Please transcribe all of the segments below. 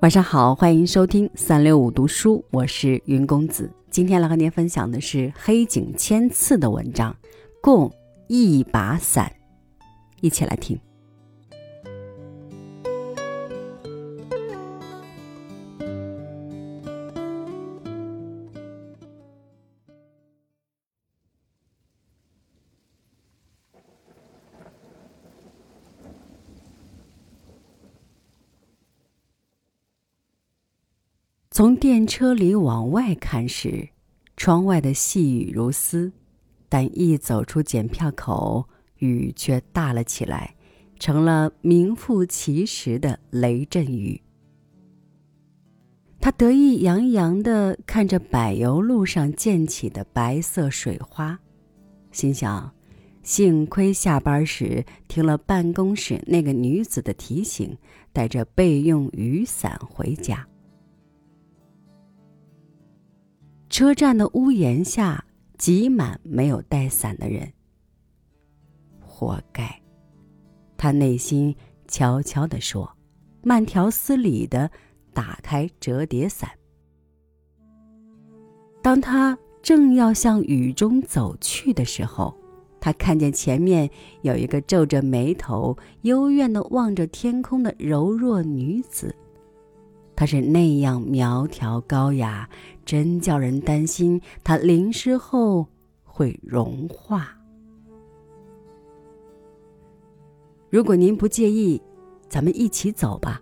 晚上好，欢迎收听三六五读书，我是云公子。今天来和您分享的是黑井千次的文章《共一把伞》，一起来听。从电车里往外看时，窗外的细雨如丝，但一走出检票口，雨却大了起来，成了名副其实的雷阵雨。他得意洋洋地看着柏油路上溅起的白色水花，心想：幸亏下班时听了办公室那个女子的提醒，带着备用雨伞回家。车站的屋檐下挤满没有带伞的人，活该！他内心悄悄地说，慢条斯理地打开折叠伞。当他正要向雨中走去的时候，他看见前面有一个皱着眉头、幽怨地望着天空的柔弱女子。她是那样苗条高雅，真叫人担心她淋湿后会融化。如果您不介意，咱们一起走吧。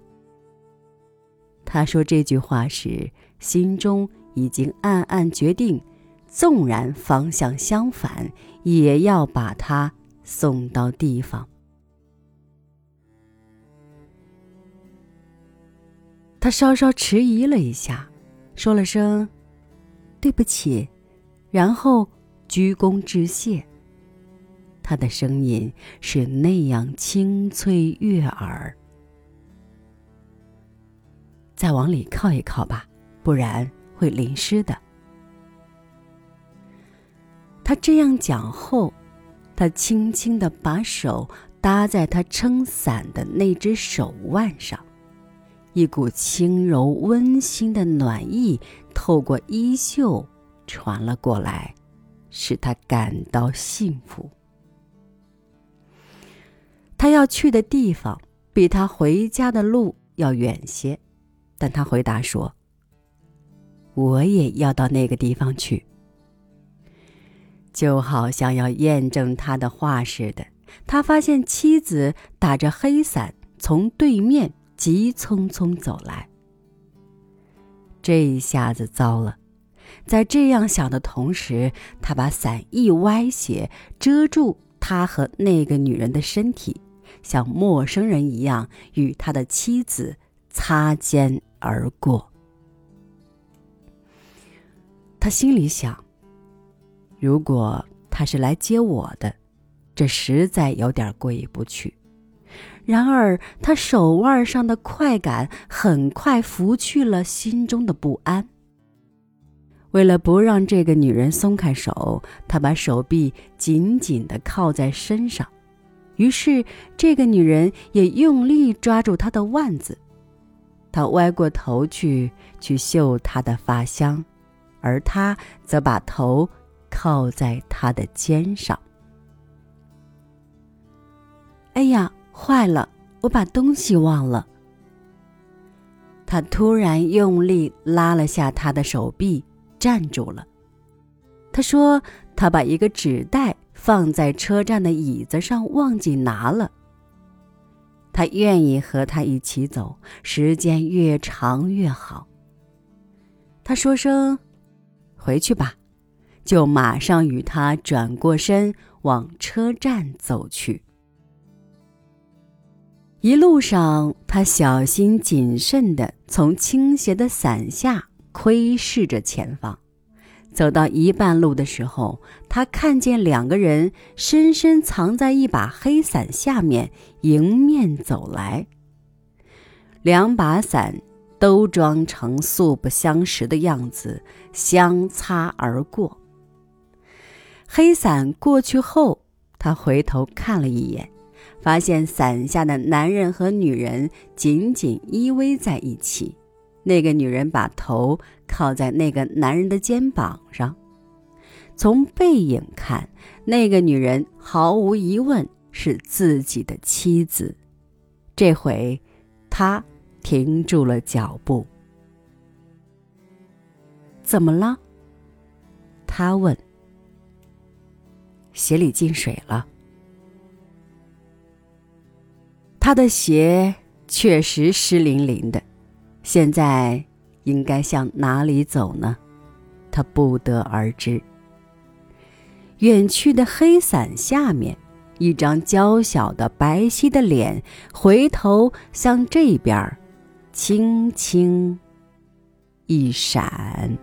他说这句话时，心中已经暗暗决定，纵然方向相反，也要把他送到地方。他稍稍迟疑了一下，说了声“对不起”，然后鞠躬致谢。他的声音是那样清脆悦耳。再往里靠一靠吧，不然会淋湿的。他这样讲后，他轻轻的把手搭在他撑伞的那只手腕上。一股轻柔温馨的暖意透过衣袖传了过来，使他感到幸福。他要去的地方比他回家的路要远些，但他回答说：“我也要到那个地方去。”就好像要验证他的话似的，他发现妻子打着黑伞从对面。急匆匆走来，这一下子糟了。在这样想的同时，他把伞一歪斜，遮住他和那个女人的身体，像陌生人一样与他的妻子擦肩而过。他心里想：如果他是来接我的，这实在有点过意不去。然而，他手腕上的快感很快拂去了心中的不安。为了不让这个女人松开手，他把手臂紧紧地靠在身上。于是，这个女人也用力抓住他的腕子。他歪过头去去嗅她的发香，而他则把头靠在他的肩上。哎呀！坏了，我把东西忘了。他突然用力拉了下他的手臂，站住了。他说：“他把一个纸袋放在车站的椅子上，忘记拿了。”他愿意和他一起走，时间越长越好。他说声：“回去吧。”就马上与他转过身往车站走去。一路上，他小心谨慎地从倾斜的伞下窥视着前方。走到一半路的时候，他看见两个人深深藏在一把黑伞下面，迎面走来。两把伞都装成素不相识的样子，相擦而过。黑伞过去后，他回头看了一眼。发现伞下的男人和女人紧紧依偎在一起，那个女人把头靠在那个男人的肩膀上。从背影看，那个女人毫无疑问是自己的妻子。这回，他停住了脚步。怎么了？他问。鞋里进水了。他的鞋确实湿淋淋的，现在应该向哪里走呢？他不得而知。远去的黑伞下面，一张娇小的白皙的脸回头向这边，轻轻一闪。